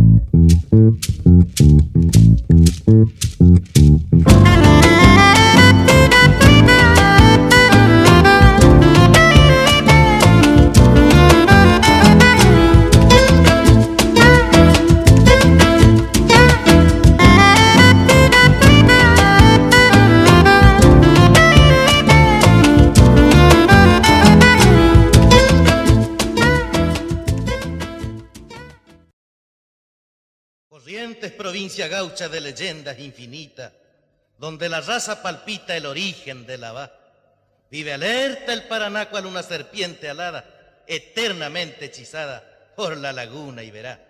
Mm-hmm. Gaucha de leyendas infinitas, donde la raza palpita el origen de la va. Vive alerta el Paraná cual una serpiente alada, eternamente hechizada por la laguna y verá.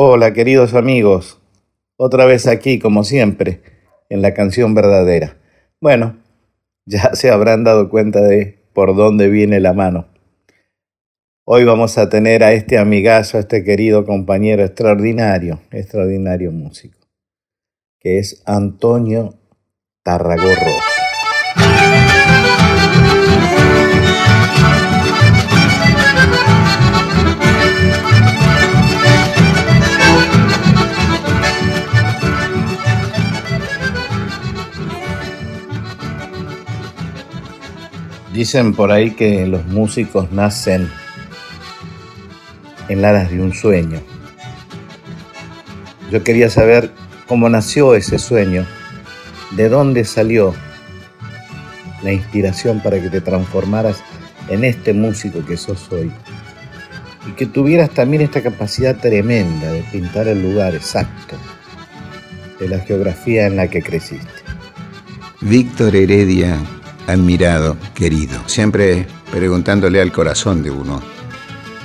Hola queridos amigos, otra vez aquí como siempre, en la canción verdadera. Bueno, ya se habrán dado cuenta de por dónde viene la mano. Hoy vamos a tener a este amigazo, a este querido compañero extraordinario, extraordinario músico, que es Antonio Tarragorro. Dicen por ahí que los músicos nacen en alas de un sueño. Yo quería saber cómo nació ese sueño, de dónde salió la inspiración para que te transformaras en este músico que sos hoy. Y que tuvieras también esta capacidad tremenda de pintar el lugar exacto de la geografía en la que creciste. Víctor Heredia admirado, querido, siempre preguntándole al corazón de uno.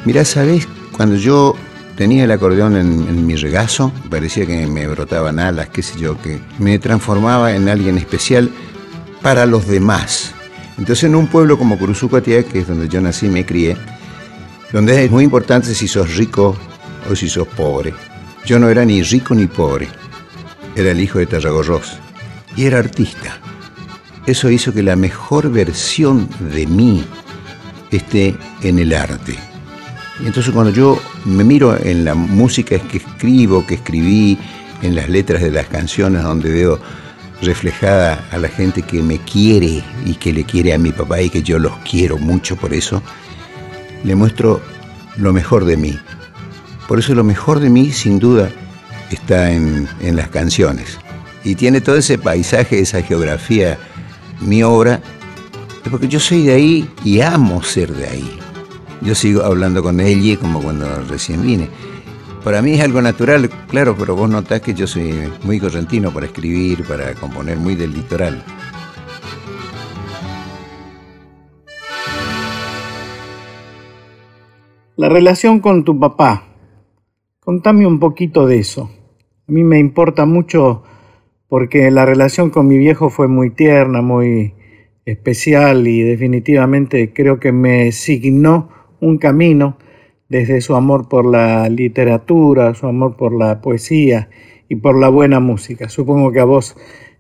Mirá, ¿sabés? Cuando yo tenía el acordeón en, mi regazo, parecía que me brotaban alas, qué sé yo, que me transformaba en alguien especial para los demás. Entonces en un pueblo como Curuzucuatiá, que es donde yo nací y me crié, donde es muy importante si sos rico o si sos pobre. Yo no era ni rico ni pobre, era el hijo de Tarragorros y era artista. Eso hizo que la mejor versión de mí esté en el arte. Entonces cuando yo me miro en la música que escribo, que escribí, en las letras de las canciones donde veo reflejada a la gente que me quiere y que le quiere a mi papá y que yo los quiero mucho por eso, le muestro lo mejor de mí. Por eso lo mejor de mí sin duda está en, en las canciones. y tiene todo ese paisaje, esa geografía, mi obra, es porque yo soy de ahí y amo ser de ahí. Yo sigo hablando con ella como cuando recién vine. Para mí es algo natural, claro, pero vos notás que yo soy muy correntino para escribir, para componer, muy del litoral. La relación con tu papá. Contame un poquito de eso. A mí me importa mucho porque la relación con mi viejo fue muy tierna, muy especial y definitivamente creo que me signó un camino desde su amor por la literatura, su amor por la poesía y por la buena música. Supongo que a vos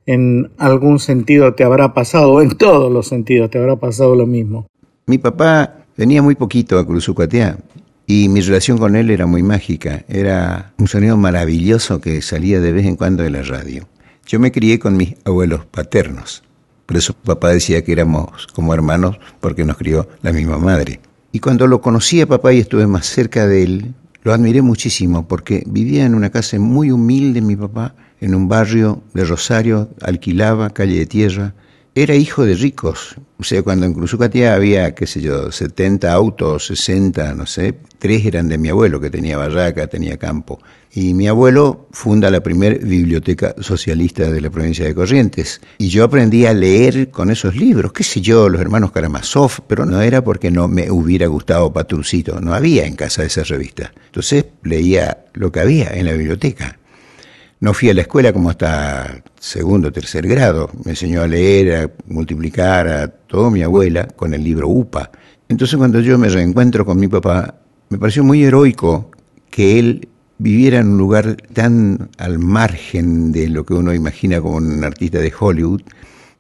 en algún sentido te habrá pasado, en todos los sentidos te habrá pasado lo mismo. Mi papá venía muy poquito a Cruzucatea y mi relación con él era muy mágica. Era un sonido maravilloso que salía de vez en cuando de la radio. Yo me crié con mis abuelos paternos. Por eso papá decía que éramos como hermanos porque nos crió la misma madre. Y cuando lo conocí a papá y estuve más cerca de él, lo admiré muchísimo porque vivía en una casa muy humilde mi papá, en un barrio de Rosario, alquilaba calle de tierra, era hijo de ricos. O sea, cuando en Cruzucatea había, qué sé yo, 70 autos, 60, no sé, tres eran de mi abuelo, que tenía barraca, tenía campo. Y mi abuelo funda la primera biblioteca socialista de la provincia de Corrientes. Y yo aprendí a leer con esos libros, qué sé yo, los hermanos Karamazov, pero no era porque no me hubiera gustado Patrucito, no había en casa esa revista. Entonces leía lo que había en la biblioteca. No fui a la escuela como hasta segundo o tercer grado. Me enseñó a leer, a multiplicar, a todo mi abuela con el libro UPA. Entonces cuando yo me reencuentro con mi papá, me pareció muy heroico que él viviera en un lugar tan al margen de lo que uno imagina como un artista de Hollywood,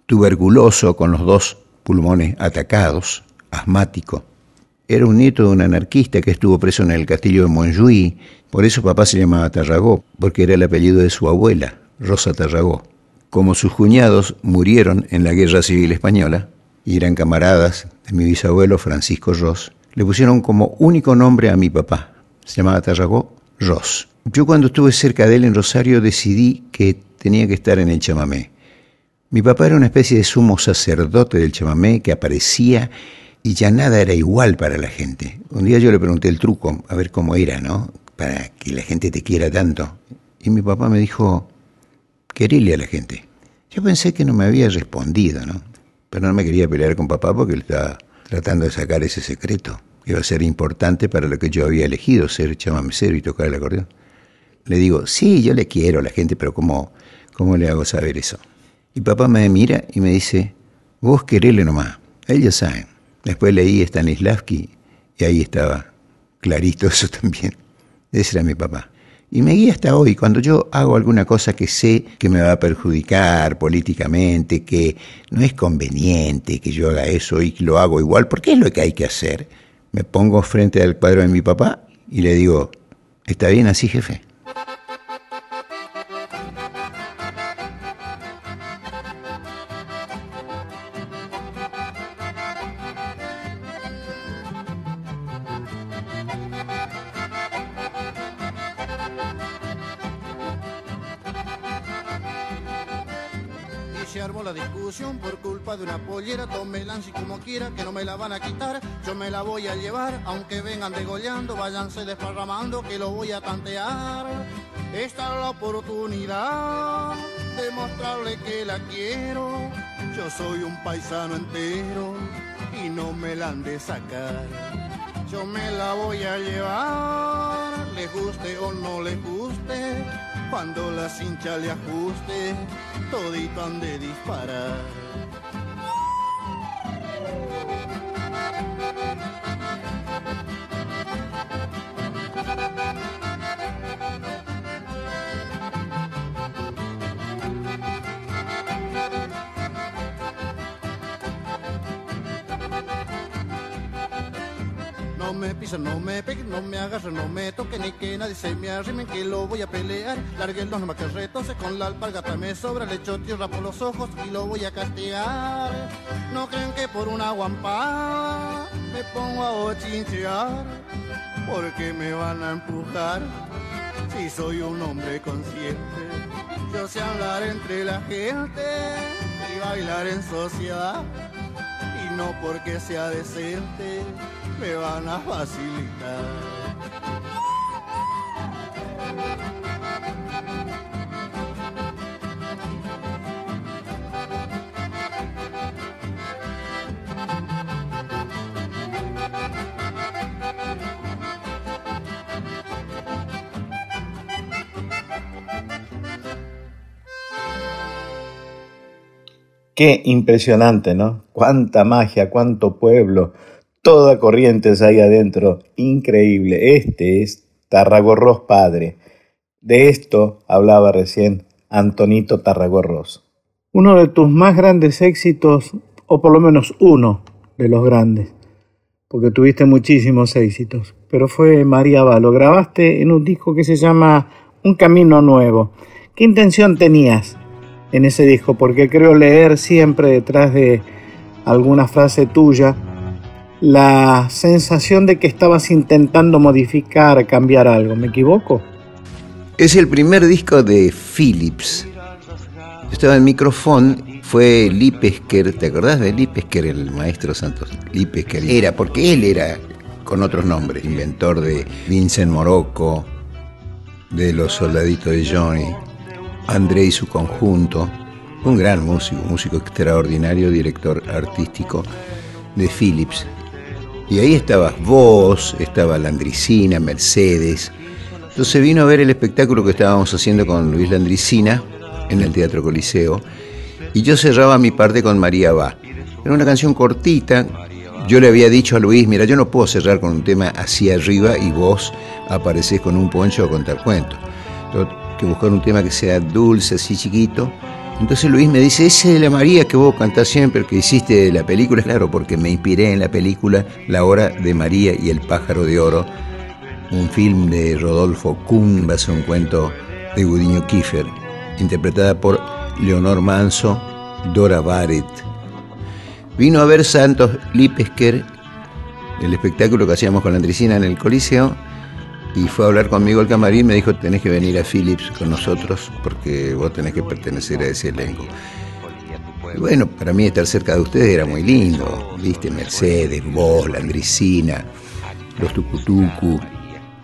tuberculoso con los dos pulmones atacados, asmático. Era un nieto de un anarquista que estuvo preso en el castillo de Montjuïc por eso papá se llamaba Tarragó, porque era el apellido de su abuela, Rosa Tarragó. Como sus cuñados murieron en la Guerra Civil Española y eran camaradas de mi bisabuelo Francisco Ross, le pusieron como único nombre a mi papá. Se llamaba Tarragó Ross. Yo cuando estuve cerca de él en Rosario decidí que tenía que estar en el chamamé. Mi papá era una especie de sumo sacerdote del chamamé que aparecía y ya nada era igual para la gente. Un día yo le pregunté el truco, a ver cómo era, ¿no? para que la gente te quiera tanto. Y mi papá me dijo, quererle a la gente. Yo pensé que no me había respondido, ¿no? Pero no me quería pelear con papá porque él estaba tratando de sacar ese secreto. Iba a ser importante para lo que yo había elegido, ser chamamecero y tocar el acordeón. Le digo, sí, yo le quiero a la gente, pero ¿cómo, cómo le hago saber eso? Y papá me mira y me dice, vos querele nomás, ellos saben. Después leí Stanislavski y ahí estaba clarito eso también. Ese era mi papá. Y me guía hasta hoy. Cuando yo hago alguna cosa que sé que me va a perjudicar políticamente, que no es conveniente que yo haga eso y que lo hago igual, porque es lo que hay que hacer, me pongo frente al cuadro de mi papá y le digo, ¿está bien así, jefe? Vengan degollando, váyanse desparramando que lo voy a tantear. Esta es la oportunidad de mostrarle que la quiero. Yo soy un paisano entero y no me la han de sacar. Yo me la voy a llevar, le guste o no le guste. Cuando la cincha le ajuste, todito han de disparar. No me pisen, no me peguen, no me agarren, no me toquen ni que nadie se me arrimen que lo voy a pelear. Larguen los retose con la alpargata me sobra, le echo tierra por los ojos y lo voy a castigar. No creen que por una guampa me pongo a ochinchear, porque me van a empujar si soy un hombre consciente Yo sé hablar entre la gente y bailar en sociedad. No porque sea decente me van a facilitar. Qué impresionante, ¿no? Cuánta magia, cuánto pueblo, toda corrientes ahí adentro. Increíble. Este es Tarragorros padre. De esto hablaba recién Antonito Tarragorros. Uno de tus más grandes éxitos, o por lo menos uno de los grandes, porque tuviste muchísimos éxitos, pero fue María. Lo grabaste en un disco que se llama Un Camino Nuevo. ¿Qué intención tenías en ese disco, porque creo leer siempre detrás de alguna frase tuya la sensación de que estabas intentando modificar, cambiar algo. ¿Me equivoco? Es el primer disco de Philips. estaba en micrófono, fue Lipesker, ¿te acordás de Lipesker, el maestro Santos? Lipesker era, porque él era con otros nombres, inventor de Vincent Morocco, de los soldaditos de Johnny, André y su conjunto, un gran músico, músico extraordinario, director artístico de Philips. Y ahí estabas vos, estaba Landricina, Mercedes. Entonces vino a ver el espectáculo que estábamos haciendo con Luis Landricina en el Teatro Coliseo y yo cerraba mi parte con María Va. Era una canción cortita. Yo le había dicho a Luis, mira, yo no puedo cerrar con un tema hacia arriba y vos apareces con un poncho a contar cuentos buscar un tema que sea dulce, así chiquito. Entonces Luis me dice, ese de la María que vos cantás siempre, que hiciste de la película, claro, porque me inspiré en la película La Hora de María y el Pájaro de Oro, un film de Rodolfo Kuhn, basado en un cuento de Gudiño Kiefer, interpretada por Leonor Manso, Dora Barrett. Vino a ver Santos Lipesker, el espectáculo que hacíamos con la Andricina en el Coliseo, y fue a hablar conmigo al camarín, me dijo, tenés que venir a Philips con nosotros porque vos tenés que pertenecer a ese elenco. Y bueno, para mí estar cerca de ustedes era muy lindo, viste, Mercedes, vos, la Andricina, los Tucutucu,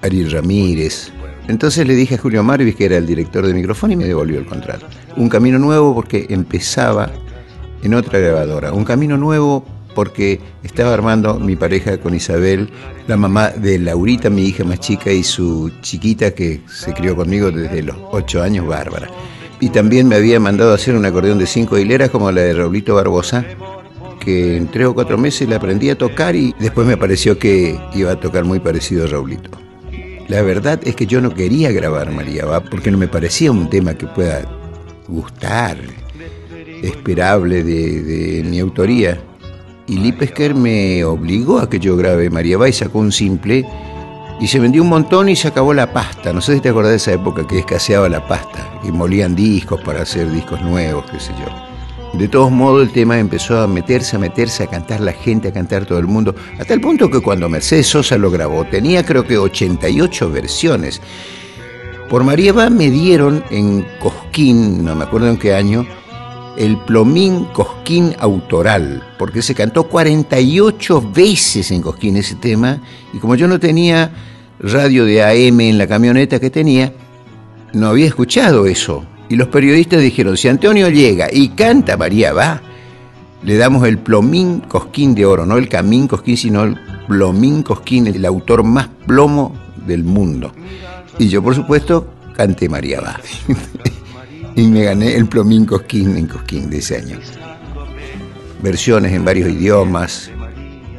Ariel Ramírez. Entonces le dije a Julio Marvis, que era el director de micrófono, y me devolvió el contrato. Un camino nuevo porque empezaba en otra grabadora. Un camino nuevo porque estaba armando mi pareja con Isabel, la mamá de Laurita, mi hija más chica, y su chiquita que se crió conmigo desde los ocho años, Bárbara. Y también me había mandado a hacer un acordeón de cinco hileras como la de Raulito Barbosa, que en tres o cuatro meses la aprendí a tocar y después me pareció que iba a tocar muy parecido a Raulito. La verdad es que yo no quería grabar María Va porque no me parecía un tema que pueda gustar, esperable de, de mi autoría y Lipesker me obligó a que yo grabe María Bay, sacó un simple y se vendió un montón y se acabó la pasta. No sé si te acordás de esa época que escaseaba la pasta y molían discos para hacer discos nuevos, qué sé yo. De todos modos, el tema empezó a meterse, a meterse, a cantar la gente, a cantar todo el mundo, hasta el punto que cuando Mercedes Sosa lo grabó, tenía creo que 88 versiones. Por María Va me dieron en Cosquín, no me acuerdo en qué año, el Plomín Cosquín autoral, porque se cantó 48 veces en Cosquín ese tema, y como yo no tenía radio de AM en la camioneta que tenía, no había escuchado eso. Y los periodistas dijeron, si Antonio llega y canta María va, le damos el Plomín Cosquín de oro, no el Camín Cosquín, sino el Plomín Cosquín, el autor más plomo del mundo. Y yo, por supuesto, canté María va. y me gané el Plomín Cosquín en Cosquín de ese año. Versiones en varios idiomas,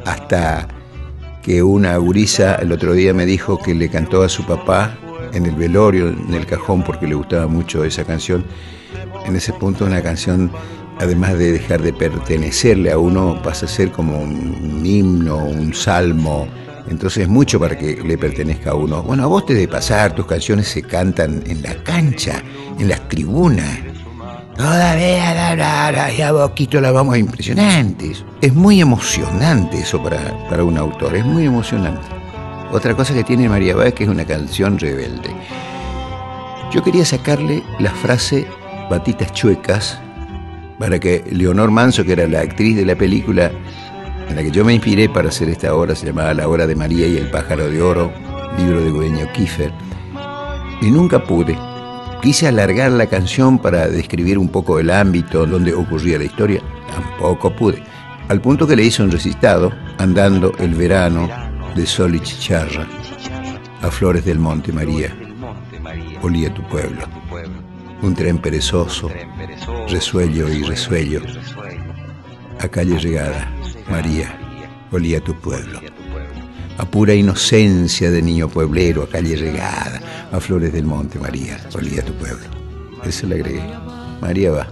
hasta que una gurisa el otro día me dijo que le cantó a su papá en el velorio, en el cajón, porque le gustaba mucho esa canción. En ese punto una canción, además de dejar de pertenecerle a uno, pasa a ser como un himno, un salmo, entonces es mucho para que le pertenezca a uno. Bueno, a vos te de pasar, tus canciones se cantan en la cancha, en las tribunas. Todavía la, la, la, a Boquito la vamos impresionantes. Es muy emocionante eso para, para un autor, es muy emocionante. Otra cosa que tiene María Báez que es una canción rebelde. Yo quería sacarle la frase patitas chuecas para que Leonor Manso, que era la actriz de la película en la que yo me inspiré para hacer esta obra, se llamaba La Hora de María y el Pájaro de Oro, libro de Gueño Kiefer, y nunca pude. Quise alargar la canción para describir un poco el ámbito donde ocurría la historia, tampoco pude. Al punto que le hice un recitado, andando el verano de sol y chicharra, a flores del monte María, olía tu pueblo. Un tren perezoso, resuello y resuello, a calle llegada María, olía tu pueblo. A pura inocencia de niño pueblero, a calle regada, a flores del monte, María, olía tu pueblo. Eso le agregué. María va.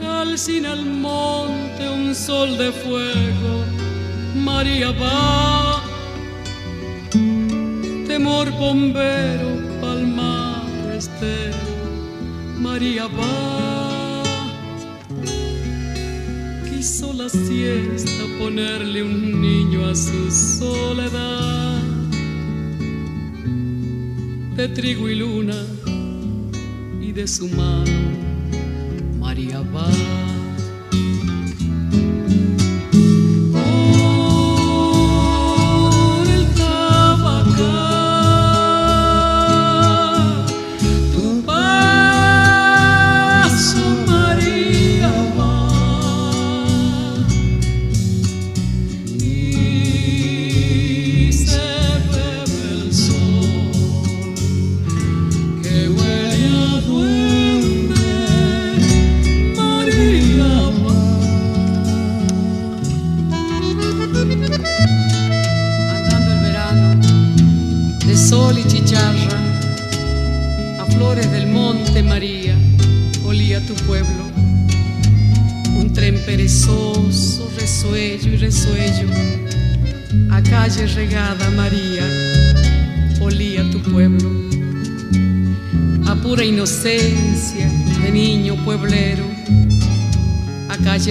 Calcina al monte un sol de fuego, María va temor bombero, palmar estero, María va. Quiso la siesta ponerle un niño a su soledad. De trigo y luna y de su mano, María va.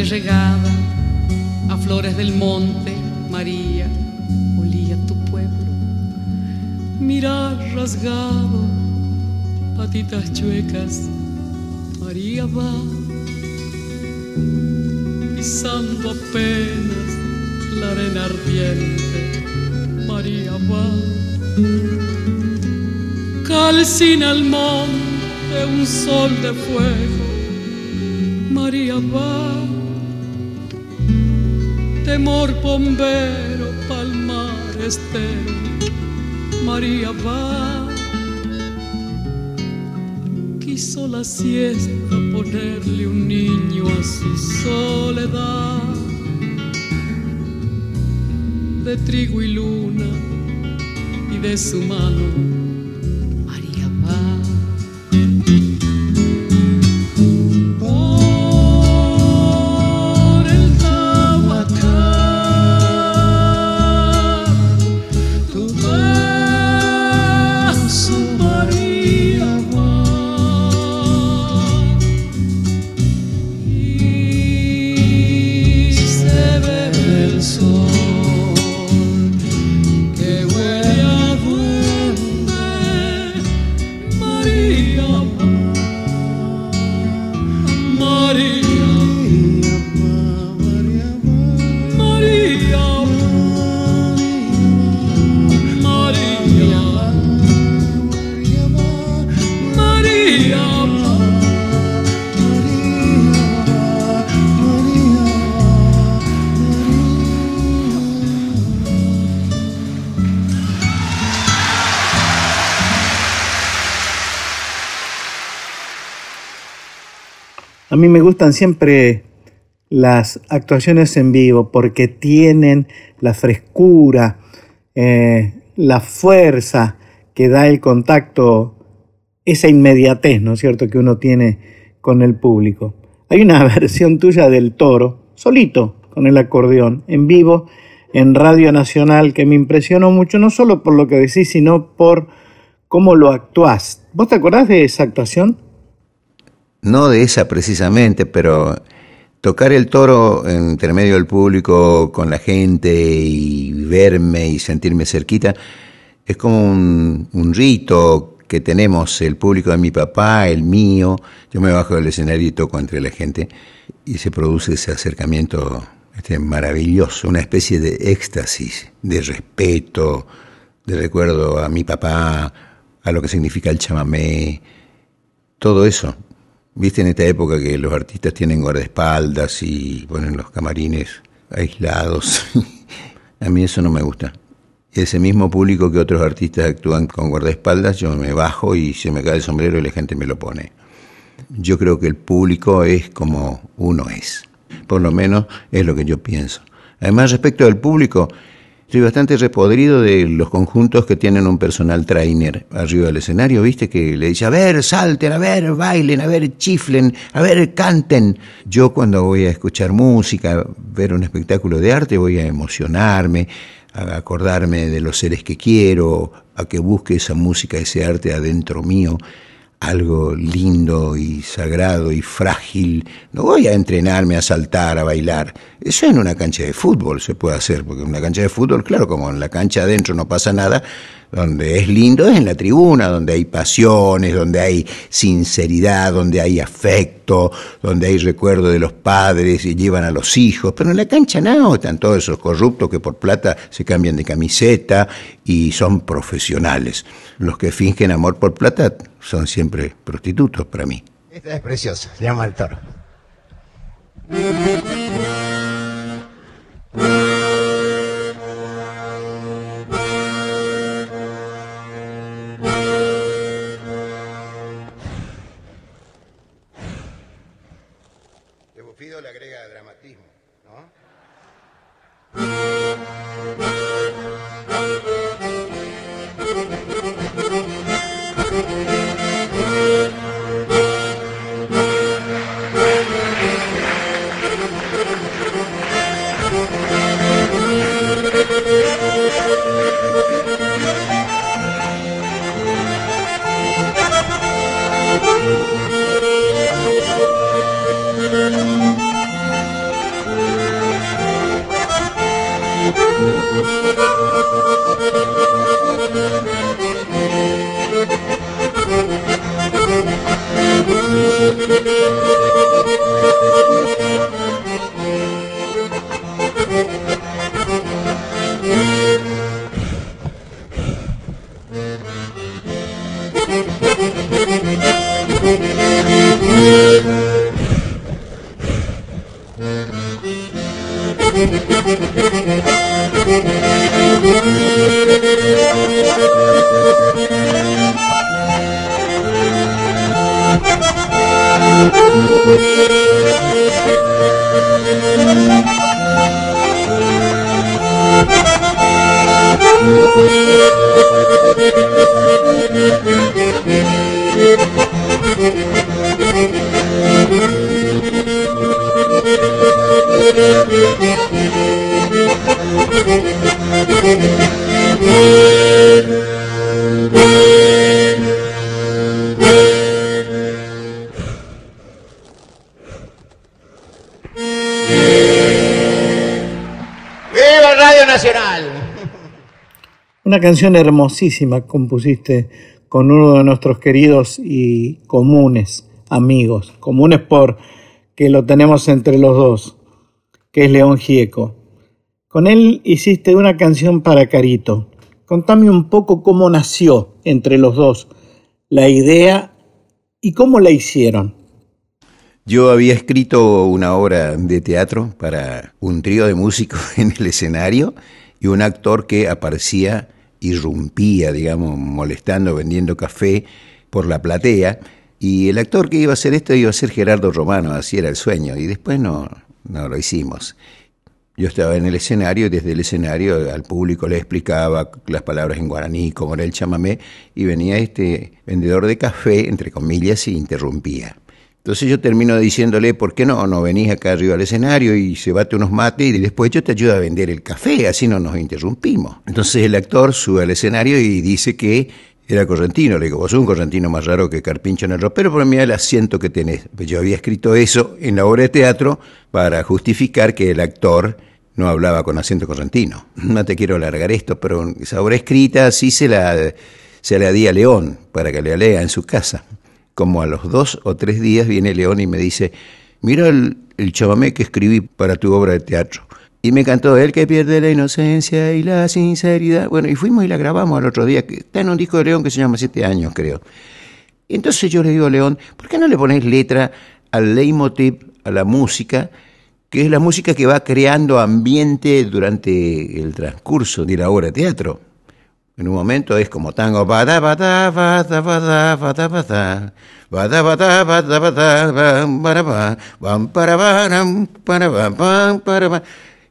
Regada a flores del monte, María, olía tu pueblo. Mirar rasgado, patitas chuecas, María va, pisando apenas la arena ardiente, María va. Calcina al monte un sol de fuego, María va temor bombero, palmar estero, María va. Quiso la siesta ponerle un niño a su soledad de trigo y luna y de su mano mí me gustan siempre las actuaciones en vivo porque tienen la frescura, eh, la fuerza que da el contacto, esa inmediatez, ¿no es cierto?, que uno tiene con el público. Hay una versión tuya del toro, solito, con el acordeón, en vivo, en Radio Nacional, que me impresionó mucho, no solo por lo que decís, sino por cómo lo actuás. ¿Vos te acordás de esa actuación? No de esa precisamente, pero tocar el toro entre medio del público con la gente y verme y sentirme cerquita es como un, un rito que tenemos el público de mi papá, el mío. Yo me bajo del escenario y toco entre la gente y se produce ese acercamiento este, maravilloso, una especie de éxtasis, de respeto, de recuerdo a mi papá, a lo que significa el chamamé, todo eso. Viste en esta época que los artistas tienen guardaespaldas y ponen los camarines aislados. a mí eso no me gusta. Ese mismo público que otros artistas actúan con guardaespaldas, yo me bajo y se me cae el sombrero y la gente me lo pone. Yo creo que el público es como uno es. Por lo menos es lo que yo pienso. Además, respecto del público, Estoy bastante repodrido de los conjuntos que tienen un personal trainer arriba del escenario, ¿viste? Que le dice, a ver, salten, a ver, bailen, a ver, chiflen, a ver, canten. Yo cuando voy a escuchar música, ver un espectáculo de arte, voy a emocionarme, a acordarme de los seres que quiero, a que busque esa música, ese arte adentro mío algo lindo y sagrado y frágil. No voy a entrenarme a saltar, a bailar. Eso en una cancha de fútbol se puede hacer, porque en una cancha de fútbol, claro, como en la cancha adentro no pasa nada, donde es lindo es en la tribuna, donde hay pasiones, donde hay sinceridad, donde hay afecto, donde hay recuerdo de los padres y llevan a los hijos. Pero en la cancha no, están todos esos corruptos que por plata se cambian de camiseta y son profesionales. Los que fingen amor por plata son siempre prostitutos para mí. Esta es preciosa, se llama el toro. Una canción hermosísima compusiste con uno de nuestros queridos y comunes amigos, comunes por que lo tenemos entre los dos, que es León Gieco. Con él hiciste una canción para Carito. Contame un poco cómo nació entre los dos la idea y cómo la hicieron. Yo había escrito una obra de teatro para un trío de músicos en el escenario y un actor que aparecía irrumpía, digamos, molestando, vendiendo café por la platea. Y el actor que iba a hacer esto iba a ser Gerardo Romano, así era el sueño. Y después no, no lo hicimos. Yo estaba en el escenario y desde el escenario al público le explicaba las palabras en guaraní, como era el chamamé, y venía este vendedor de café, entre comillas, y interrumpía. Entonces yo termino diciéndole, ¿por qué no? No venís acá arriba al escenario y se bate unos mates y después yo te ayudo a vender el café, así no nos interrumpimos. Entonces el actor sube al escenario y dice que era correntino. Le digo, vos sos un correntino más raro que Carpincho en el ropero, pero mira el asiento que tenés. Yo había escrito eso en la obra de teatro para justificar que el actor no hablaba con acento correntino. No te quiero alargar esto, pero esa obra escrita sí se la, se la di a León para que la lea en su casa. Como a los dos o tres días viene León y me dice, mira el, el chamamé que escribí para tu obra de teatro. Y me cantó El que pierde la inocencia y la sinceridad. Bueno, y fuimos y la grabamos al otro día, que está en un disco de León que se llama Siete Años, creo. Entonces yo le digo a León, ¿por qué no le pones letra al leitmotiv, a la música, que es la música que va creando ambiente durante el transcurso de la obra de teatro? En un momento es como tango.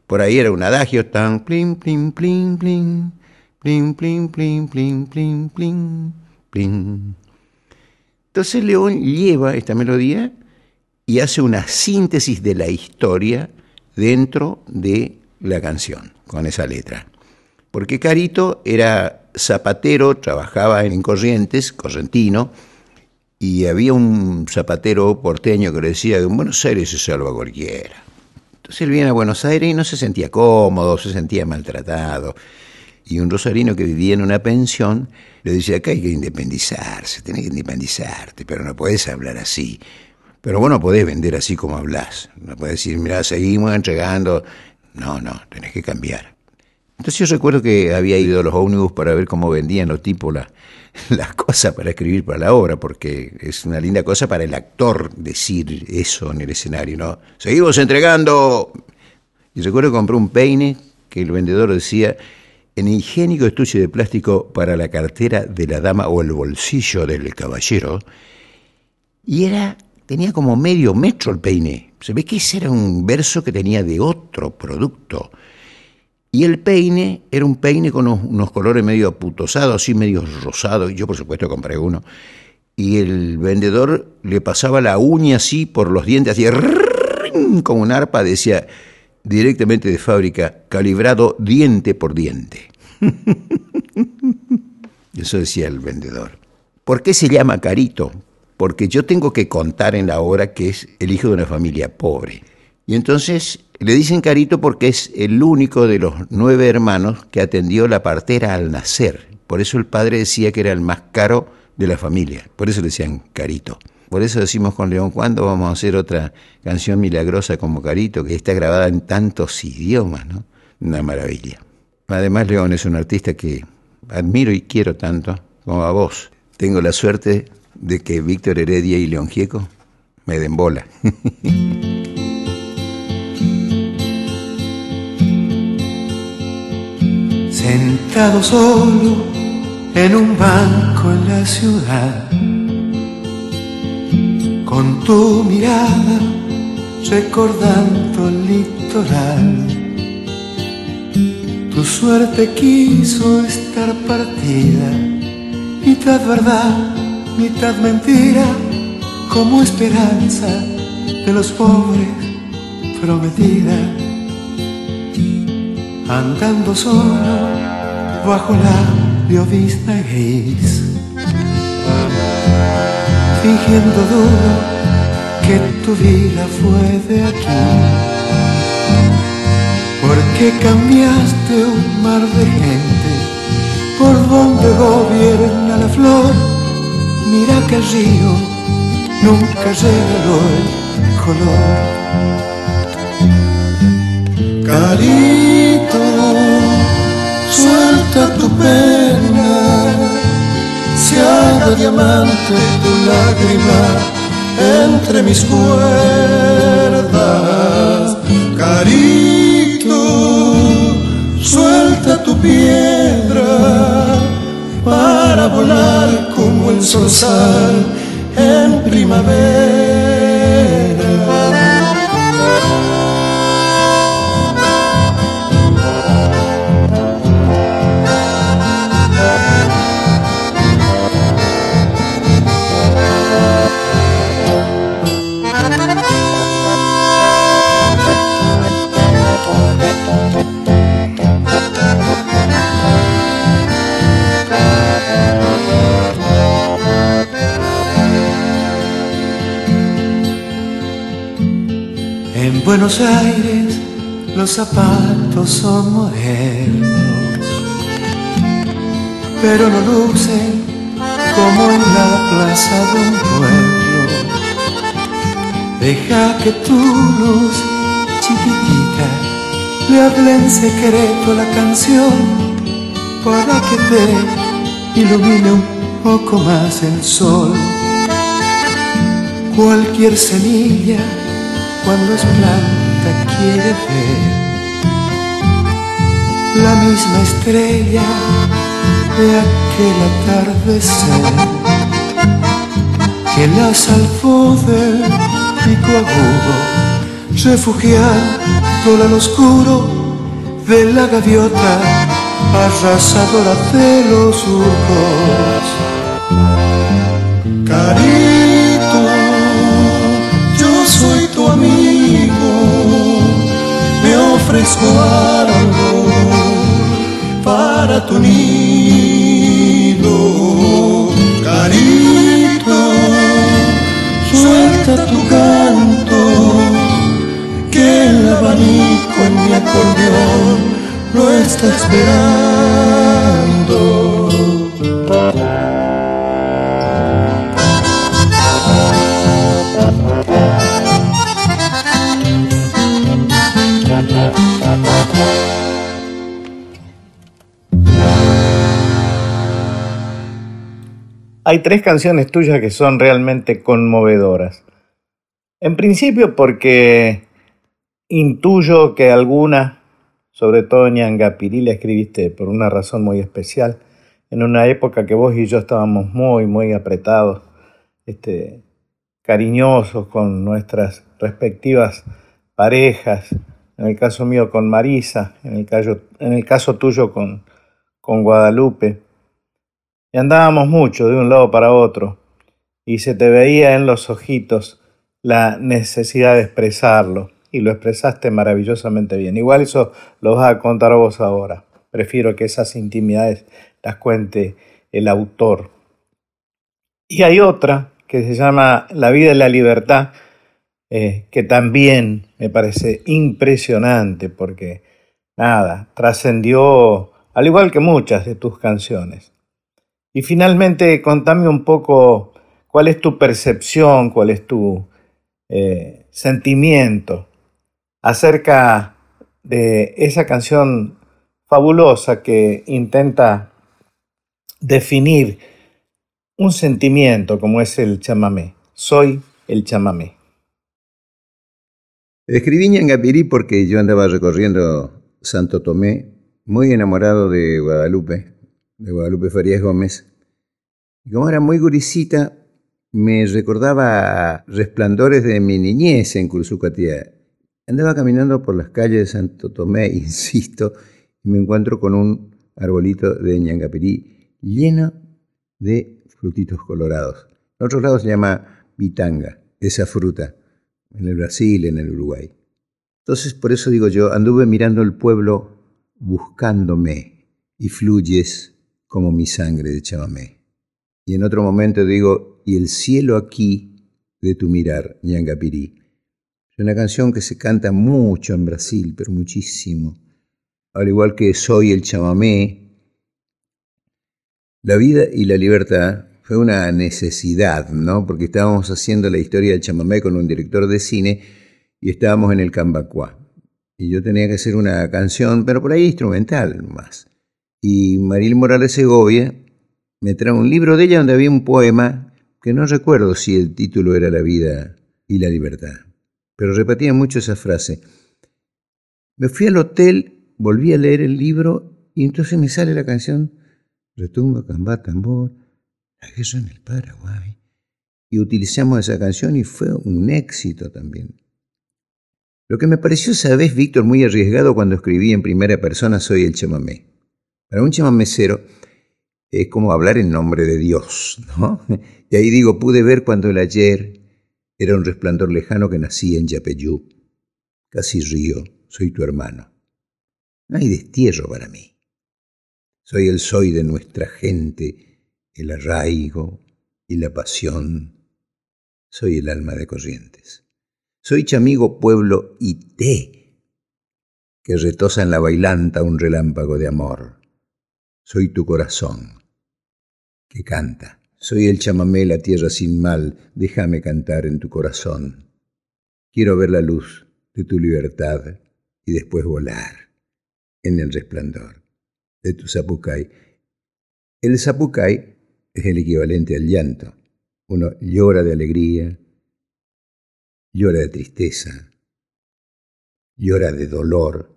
Por ahí era un adagio tan plin, plin, plin, plin, plin, plin, plin, plin, plin, plin, plin. Entonces León lleva esta melodía y hace una síntesis de la historia dentro de la canción, con esa letra. Porque Carito era zapatero, trabajaba en Corrientes, correntino, y había un zapatero porteño que le decía que en Buenos Aires se salva cualquiera. Entonces él viene a Buenos Aires y no se sentía cómodo, se sentía maltratado. Y un rosarino que vivía en una pensión le decía, acá hay que independizarse, tenés que independizarte, pero no podés hablar así. Pero vos no podés vender así como hablas. No podés decir, mira, seguimos entregando. No, no, tenés que cambiar. Entonces yo recuerdo que había ido a los ómnibus para ver cómo vendían los tipos la, las cosas para escribir para la obra, porque es una linda cosa para el actor decir eso en el escenario, ¿no? Seguimos entregando. Y recuerdo que compré un peine que el vendedor decía en higiénico estuche de plástico para la cartera de la dama o el bolsillo del caballero. Y era, tenía como medio metro el peine. Se ve que ese era un verso que tenía de otro producto. Y el peine era un peine con unos, colores medio aputosados, así medio rosados. Yo, por supuesto, compré uno. Y el vendedor le pasaba la uña así por los dientes, así como un arpa, decía directamente de fábrica, calibrado diente por diente. Eso decía el vendedor. ¿Por qué se llama Carito? Porque yo tengo que contar en la obra que es el hijo de una familia pobre. Y entonces le dicen Carito porque es el único de los nueve hermanos que atendió la partera al nacer. Por eso el padre decía que era el más caro de la familia. Por eso le decían Carito. Por eso decimos con León, ¿cuándo vamos a hacer otra canción milagrosa como Carito, que está grabada en tantos idiomas? ¿no? Una maravilla. Además, León es un artista que admiro y quiero tanto como a vos. Tengo la suerte de que Víctor Heredia y León Gieco me den bola. sentado solo en un banco en la ciudad, con tu mirada recordando el litoral. Tu suerte quiso estar partida, mitad verdad, mitad mentira, como esperanza de los pobres prometida andando solo bajo la llovizna gris, fingiendo duro que tu vida fue de aquí. Porque cambiaste un mar de gente por donde gobierna la flor. Mira que el río nunca regaló el color. Carito, suelta tu pena, se haga diamante tu lágrima entre mis cuerdas. Carito, suelta tu piedra para volar como el sal en primavera. Buenos Aires los zapatos son modernos, pero no lucen como en la plaza de un pueblo. Deja que tu luz chiquitita le hable en secreto la canción para que te ilumine un poco más el sol. Cualquier semilla cuando es planta quiere ver la misma estrella de aquel atardecer que la salvó del pico agudo, refugiándola al oscuro de la gaviota arrasadora de los surcos. Carito, ofrezco para tu nido, carito, suelta tu canto, que el abanico en mi acordeón lo está esperando. Hay tres canciones tuyas que son realmente conmovedoras. En principio porque intuyo que alguna, sobre todo Ñangapirí, la escribiste por una razón muy especial, en una época que vos y yo estábamos muy, muy apretados, este, cariñosos con nuestras respectivas parejas, en el caso mío con Marisa, en el caso, en el caso tuyo con, con Guadalupe. Y andábamos mucho de un lado para otro, y se te veía en los ojitos la necesidad de expresarlo, y lo expresaste maravillosamente bien. Igual eso lo vas a contar vos ahora. Prefiero que esas intimidades las cuente el autor. Y hay otra que se llama La vida y la libertad, eh, que también me parece impresionante porque, nada, trascendió, al igual que muchas de tus canciones. Y finalmente, contame un poco cuál es tu percepción, cuál es tu eh, sentimiento acerca de esa canción fabulosa que intenta definir un sentimiento como es el chamamé. Soy el chamamé. Escribí Ñangapirí porque yo andaba recorriendo Santo Tomé, muy enamorado de Guadalupe, de Guadalupe Farías Gómez. Y como era muy gurisita, me recordaba resplandores de mi niñez en Cursucatía. Andaba caminando por las calles de Santo Tomé, insisto, y me encuentro con un arbolito de ñangapirí lleno de frutitos colorados. En otros lados se llama pitanga, esa fruta en el Brasil, en el Uruguay. Entonces, por eso digo yo, anduve mirando el pueblo buscándome y fluyes como mi sangre de chamamé. Y en otro momento digo, y el cielo aquí de tu mirar, Ñangapirí. Es una canción que se canta mucho en Brasil, pero muchísimo. Al igual que Soy el chamamé. La vida y la libertad fue una necesidad, ¿no? Porque estábamos haciendo la historia del chamamé con un director de cine y estábamos en el Cambacuá. Y yo tenía que hacer una canción, pero por ahí instrumental más. Y Maril Morales Segovia me trae un libro de ella donde había un poema que no recuerdo si el título era La vida y la libertad, pero repetía mucho esa frase. Me fui al hotel, volví a leer el libro y entonces me sale la canción Retumba, cambá, tambor, eso en el Paraguay. Y utilizamos esa canción y fue un éxito también. Lo que me pareció esa vez, Víctor, muy arriesgado cuando escribí en primera persona Soy el chamamé. Para un chamamecero es como hablar en nombre de Dios, ¿no? Y ahí digo, pude ver cuando el ayer era un resplandor lejano que nacía en Yapeyú. Casi río, soy tu hermano. No hay destierro para mí. Soy el soy de nuestra gente el arraigo y la pasión. Soy el alma de Corrientes. Soy chamigo, pueblo y té, que retosa en la bailanta un relámpago de amor. Soy tu corazón, que canta. Soy el chamamé, la tierra sin mal, déjame cantar en tu corazón. Quiero ver la luz de tu libertad y después volar en el resplandor de tu zapucay. El zapucay es el equivalente al llanto. Uno llora de alegría, llora de tristeza, llora de dolor,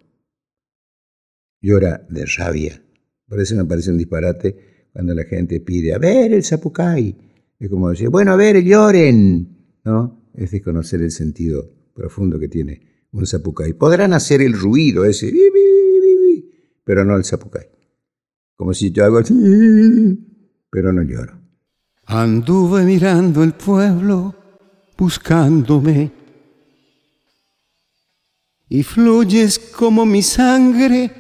llora de rabia. Por eso me parece un disparate cuando la gente pide, a ver el zapucay. Es como decir, bueno, a ver, lloren. ¿No? Es desconocer el sentido profundo que tiene un zapucay. Podrán hacer el ruido ese, pero no el zapucay. Como si yo hago pero no lloro. Anduve mirando el pueblo buscándome y fluyes como mi sangre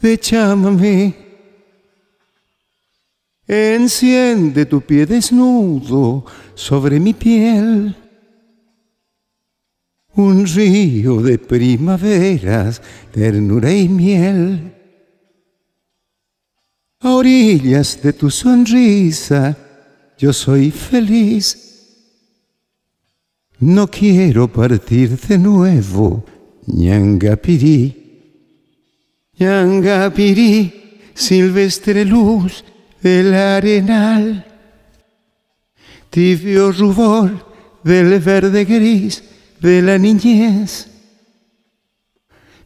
de chámame. Enciende tu pie desnudo sobre mi piel. Un río de primaveras, ternura y miel. A orillas de tu sonrisa, yo soy feliz. No quiero partir de nuevo, ñangapirí. Ñangapirí, silvestre luz del arenal. Tibio rubor del verde gris de la niñez.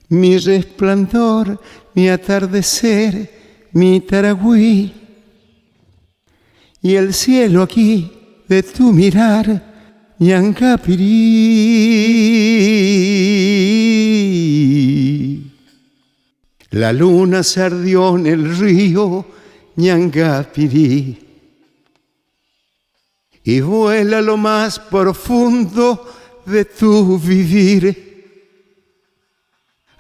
Mi resplandor, mi atardecer, mi taragüí. Y el cielo aquí de tu mirar Ñangapirí. La luna se ardió en el río Ñangapirí y vuela lo más profundo de tu vivir.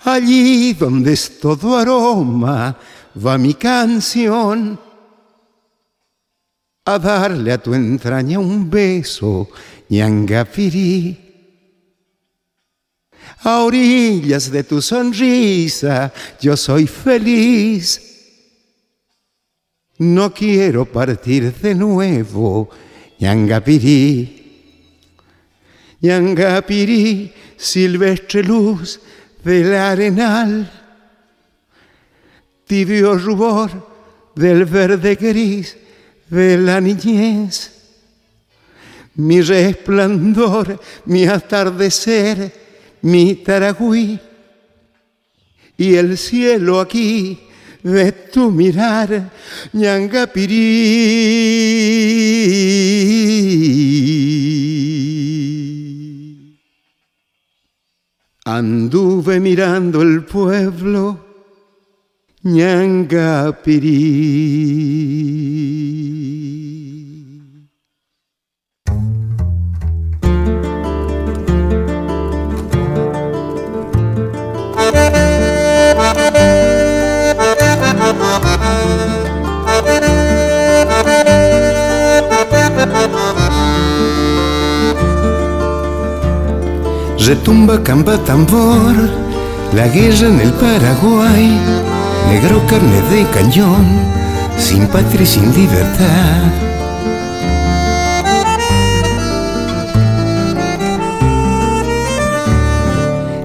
Allí donde es todo aroma va mi canción a darle a tu entraña un beso Ñangapirí. A orillas de tu sonrisa yo soy feliz. No quiero partir de nuevo, Ñangapirí. Ñangapirí, silvestre luz del arenal, tibio rubor del verde gris de la niñez mi resplandor, mi atardecer, mi taragüí. Y el cielo aquí de tu mirar, Ñangapirí. Anduve mirando el pueblo, Ñangapirí. Retumba camba tambor, la guerra en el Paraguay, negro carne de cañón, sin patria y sin libertad.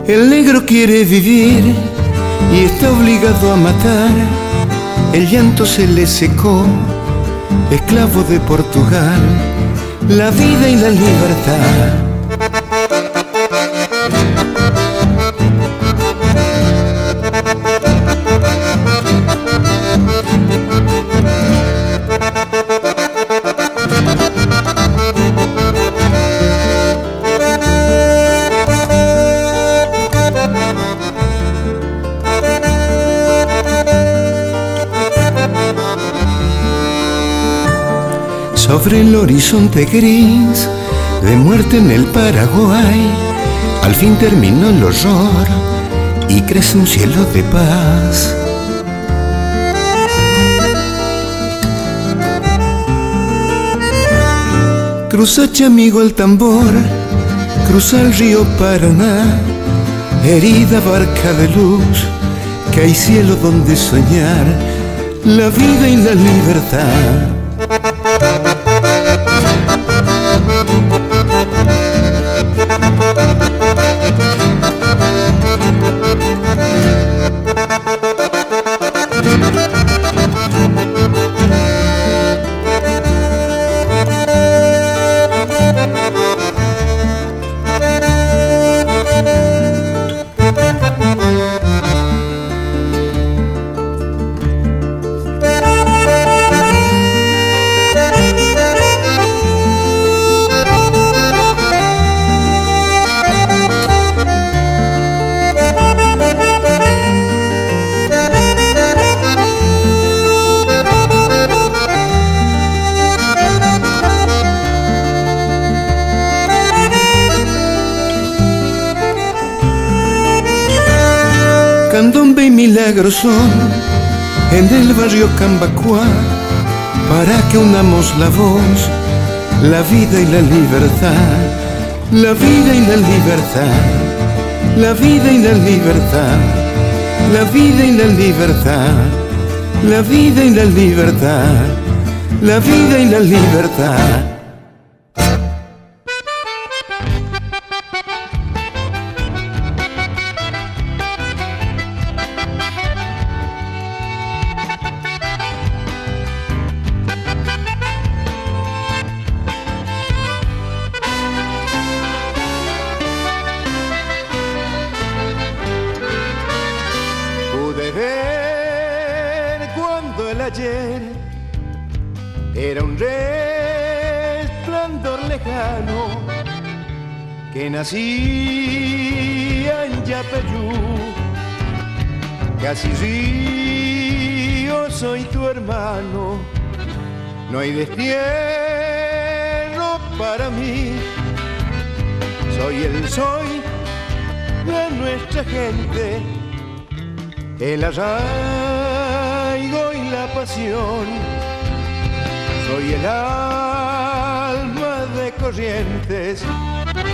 El negro quiere vivir y está obligado a matar. El llanto se le secó, esclavo de Portugal, la vida y la libertad. Sobre el horizonte gris de muerte en el Paraguay. Al fin terminó el horror y crece un cielo de paz. Cruza amigo el tambor cruza el río Paraná, herida barca de luz, que hay cielo donde soñar la vida y la libertad. Milagros en el barrio Cambacuá para que unamos la voz, la vida y la libertad, la vida y la libertad, la vida y la libertad, la vida y la libertad, la vida y la libertad, la vida y la libertad. Hay destierro para mí. Soy el soy de nuestra gente el arraigo y la pasión. Soy el alma de corrientes,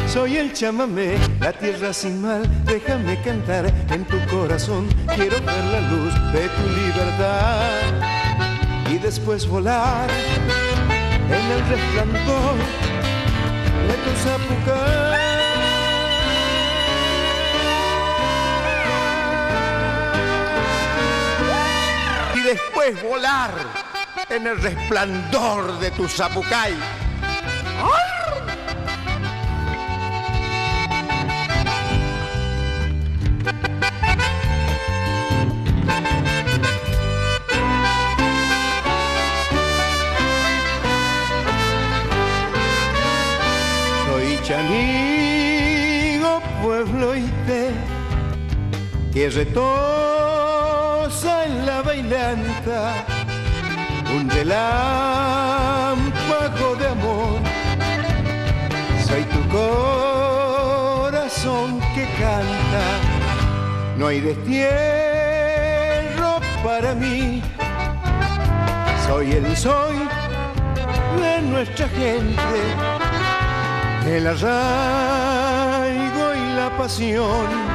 soy el chamamé, la tierra sin mal. Déjame cantar en tu corazón, quiero ver la luz de tu libertad y después volar en el resplandor de tu zapucán. y después volar en el resplandor de tu zapucay. Retosa en la bailanta, un relámpago de amor. Soy tu corazón que canta, no hay destierro para mí. Soy el soy de nuestra gente, el arraigo y la pasión.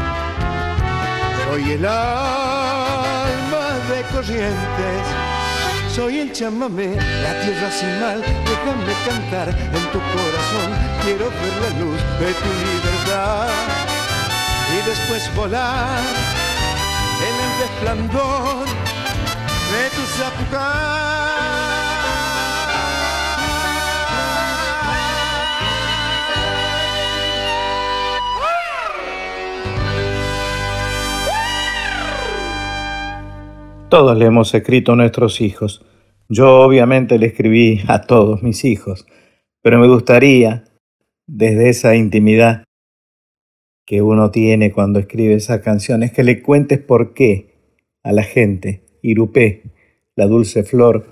Soy el alma de corrientes, soy el chamamé, la tierra sin mal. Déjame cantar en tu corazón, quiero ver la luz de tu libertad. Y después volar en el resplandor de tu Todos le hemos escrito a nuestros hijos. Yo obviamente le escribí a todos mis hijos, pero me gustaría, desde esa intimidad que uno tiene cuando escribe esas canciones, que le cuentes por qué a la gente, Irupé, la dulce flor,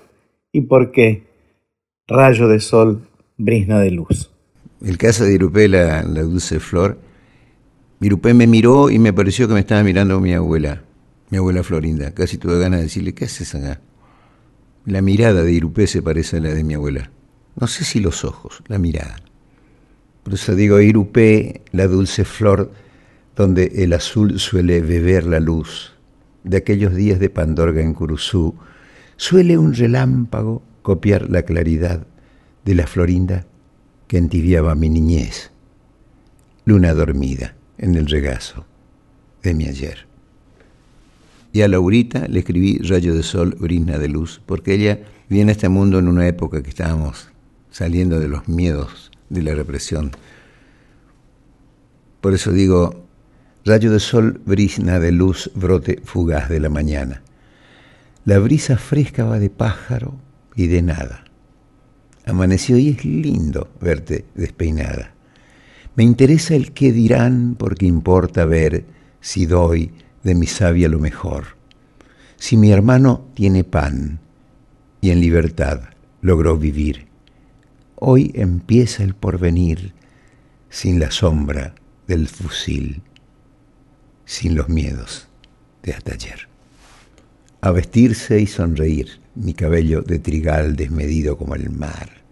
y por qué rayo de sol, brisna de luz. El caso de Irupé, la, la dulce flor, Irupé me miró y me pareció que me estaba mirando mi abuela, mi abuela Florinda. Casi tuve ganas de decirle, ¿qué haces acá? La mirada de Irupé se parece a la de mi abuela. No sé si los ojos, la mirada. Por eso digo Irupé, la dulce flor, donde el azul suele beber la luz. De aquellos días de Pandorga en Curuzú, suele un relámpago copiar la claridad de la florinda que entibiaba mi niñez. Luna dormida en el regazo de mi ayer. Y a Laurita le escribí Rayo de Sol, Brisna de Luz, porque ella viene a este mundo en una época que estábamos saliendo de los miedos de la represión. Por eso digo, rayo de sol, brisna de luz, brote fugaz de la mañana. La brisa fresca va de pájaro y de nada. Amaneció y es lindo verte despeinada. Me interesa el qué dirán porque importa ver si doy de mi sabia lo mejor. Si mi hermano tiene pan y en libertad logró vivir, hoy empieza el porvenir sin la sombra del fusil, sin los miedos de hasta ayer. A vestirse y sonreír, mi cabello de trigal desmedido como el mar,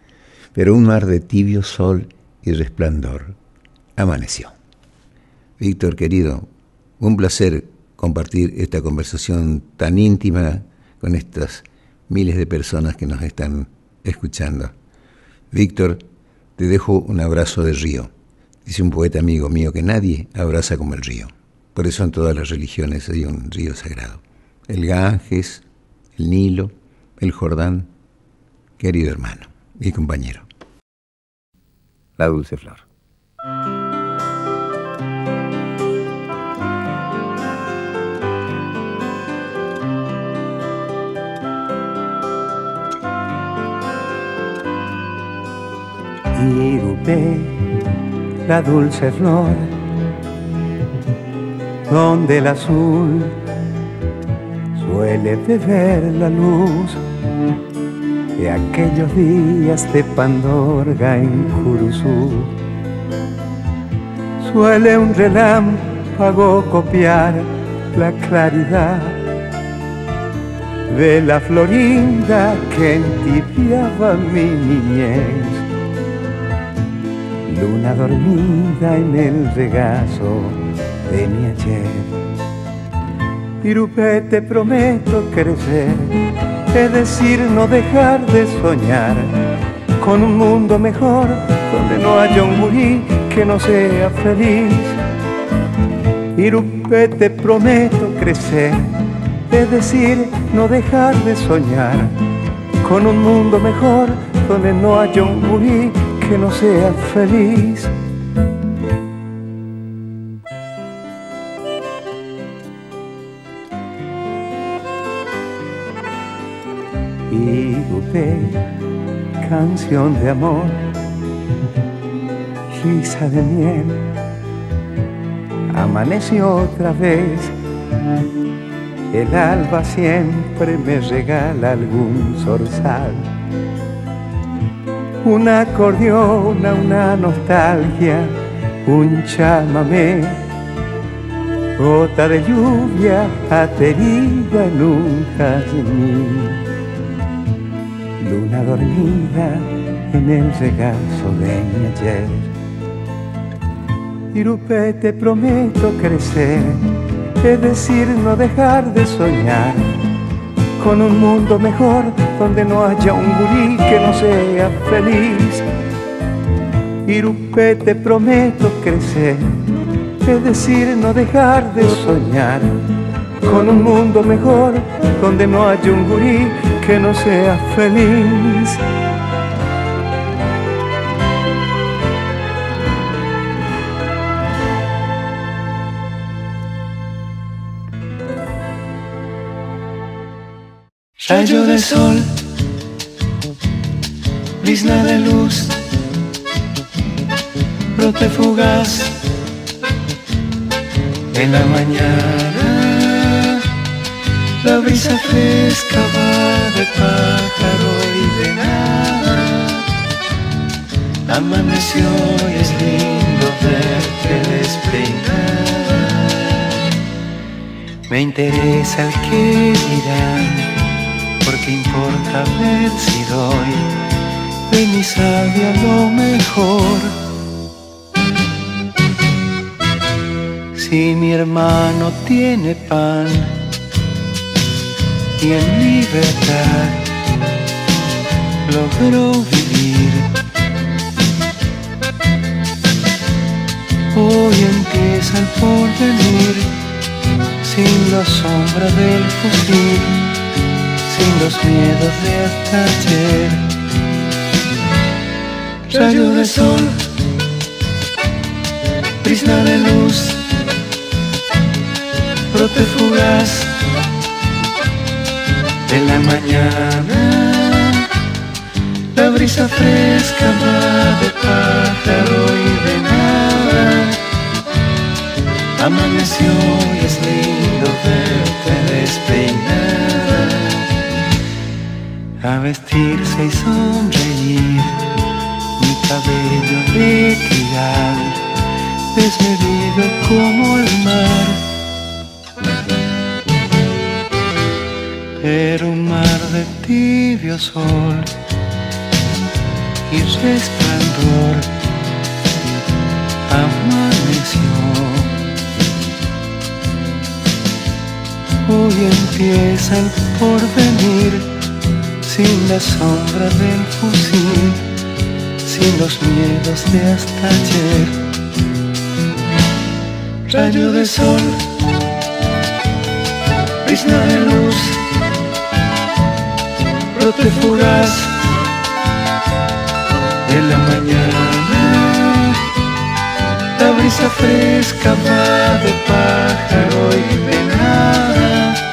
pero un mar de tibio sol y resplandor amaneció. Víctor, querido, un placer compartir esta conversación tan íntima con estas miles de personas que nos están escuchando. Víctor, te dejo un abrazo de río. Dice un poeta amigo mío que nadie abraza como el río. Por eso en todas las religiones hay un río sagrado. El Ganges, el Nilo, el Jordán, querido hermano y compañero. La dulce flor. Irupé, la dulce flor, donde el azul suele beber la luz de aquellos días de Pandorga en Curuzú. Suele un relámpago copiar la claridad de la florinda que entibiaba mi niñez luna dormida en el regazo de mi ayer. Irupé, te prometo crecer, es decir, no dejar de soñar con un mundo mejor donde no haya un gurí que no sea feliz. Irupé, te prometo crecer, es decir, no dejar de soñar con un mundo mejor donde no haya un gurí que no sea feliz. Y canción de amor, risa de miel, amaneció otra vez. El alba siempre me regala algún zorzal un acordeón, una nostalgia, un chamamé, gota de lluvia aterida en un jazmín, luna dormida en el regazo de mi ayer. Irupé, te prometo crecer, es decir, no dejar de soñar con un mundo mejor donde no haya un gurí que no sea feliz. Irupé, te prometo crecer, es decir, no dejar de soñar con un mundo mejor donde no haya un gurí que no sea feliz. Rayo de sol, brisna de luz, brote fugaz en la mañana. La brisa fresca va de pájaro y de nada. Amaneció y es lindo verte despeinar. Me interesa el que dirán importa ver si doy de mi sabia lo mejor? Si mi hermano tiene pan y en libertad logro vivir, hoy empieza el porvenir sin la sombra del fusil sin los miedos de ayer. Rayo de sol, prisma de luz, brote fugaz de la mañana. La brisa fresca va de pájaro y de nada. Amaneció y es lindo verte despeinada. A vestirse y sonreír, mi cabello de trigal, desmedido como el mar. Pero un mar de tibio sol y resplandor amaneció. Hoy empieza el porvenir sin la sombra del fusil, sin los miedos de hasta ayer. Rayo de sol, prisma de luz, brote fugaz de la mañana. La brisa fresca va de pájaro y de nada.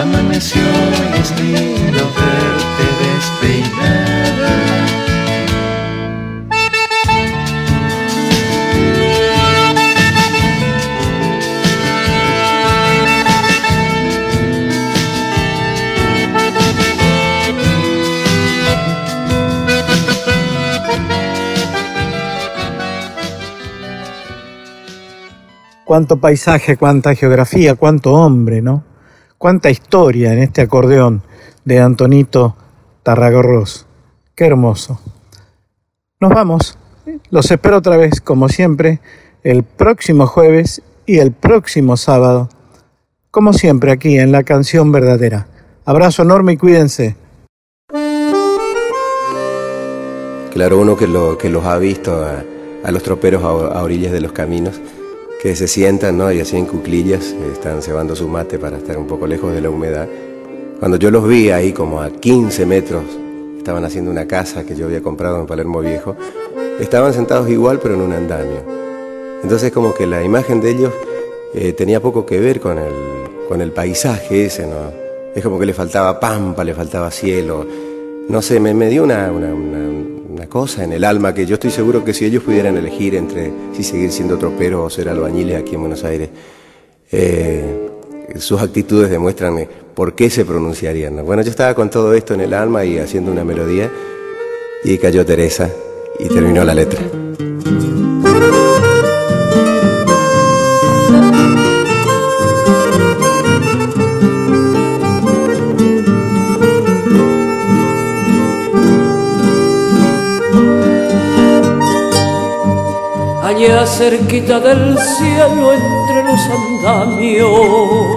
Amaneció y es lindo verte despeinada. Cuánto paisaje, cuánta geografía, cuánto hombre, ¿no? Cuánta historia en este acordeón de Antonito Tarragorros. Qué hermoso. Nos vamos. Los espero otra vez, como siempre, el próximo jueves y el próximo sábado. Como siempre, aquí en La Canción Verdadera. Abrazo enorme y cuídense. Claro, uno que, lo, que los ha visto a, los troperos a orillas de los caminos que se sientan ¿no? y así en cuclillas, están cebando su mate para estar un poco lejos de la humedad. Cuando yo los vi ahí como a 15 metros, estaban haciendo una casa que yo había comprado en Palermo Viejo, estaban sentados igual pero en un andamio. Entonces como que la imagen de ellos eh, tenía poco que ver con el, con el paisaje ese, ¿no? Es como que le faltaba pampa, le faltaba cielo. No sé, me, me dio una, una, una una cosa en el alma que yo estoy seguro que si ellos pudieran elegir entre si seguir siendo tropero o ser albañiles aquí en Buenos Aires, eh, sus actitudes demuestran por qué se pronunciarían. Bueno, yo estaba con todo esto en el alma y haciendo una melodía y cayó Teresa y terminó la letra. Allá cerquita del cielo entre los andamios,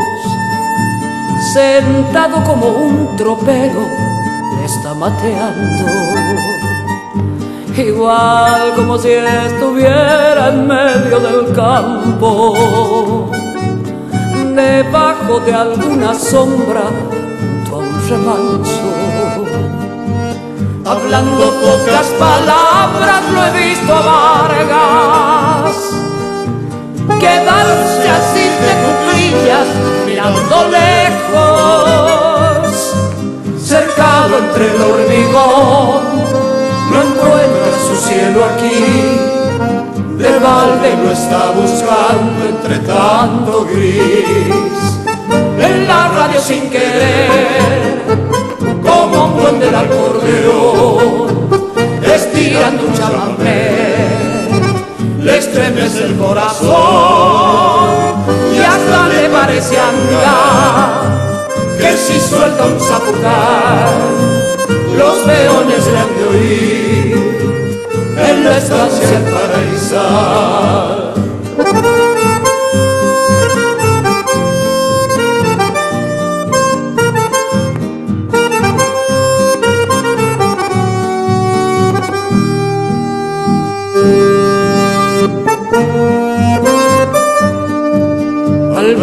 sentado como un tropero, está mateando, igual como si estuviera en medio del campo, debajo de alguna sombra, junto remanso hablando pocas palabras lo he visto a Vargas. Quedarse así de cuclillas mirando lejos. Cercado entre el hormigón no encuentra su cielo aquí. De balde lo está buscando entre tanto gris. En la radio sin querer buen del acordeón, estirando un chamamé, le estremece el corazón y hasta le parece andar que si suelta un zapucar, los peones le han de oír en la estancia paraísal.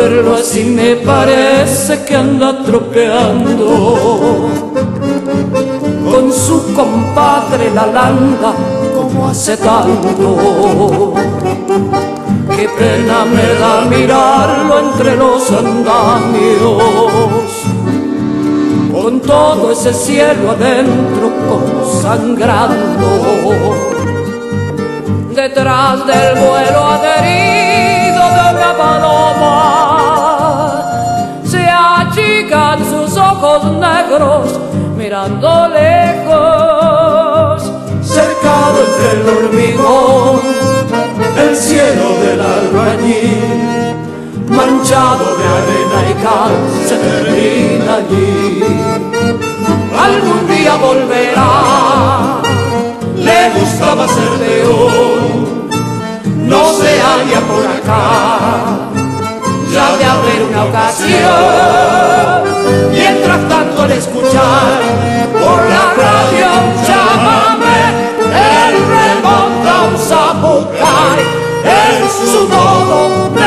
Verlo así me parece que anda tropeando con su compadre la landa como hace tanto. Qué pena me da mirarlo entre los andamios, con todo ese cielo adentro como sangrando. Detrás del vuelo adherido ojos negros mirando lejos, cercado entre el hormigón, el cielo del albañil, manchado de arena y cal, se termina allí. Algún día volverá, le gustaba ser león, no se halla por acá ya de haber una ocasión. Mientras tanto al escuchar por la radio un chamame, él remonta un zapucar en su nodo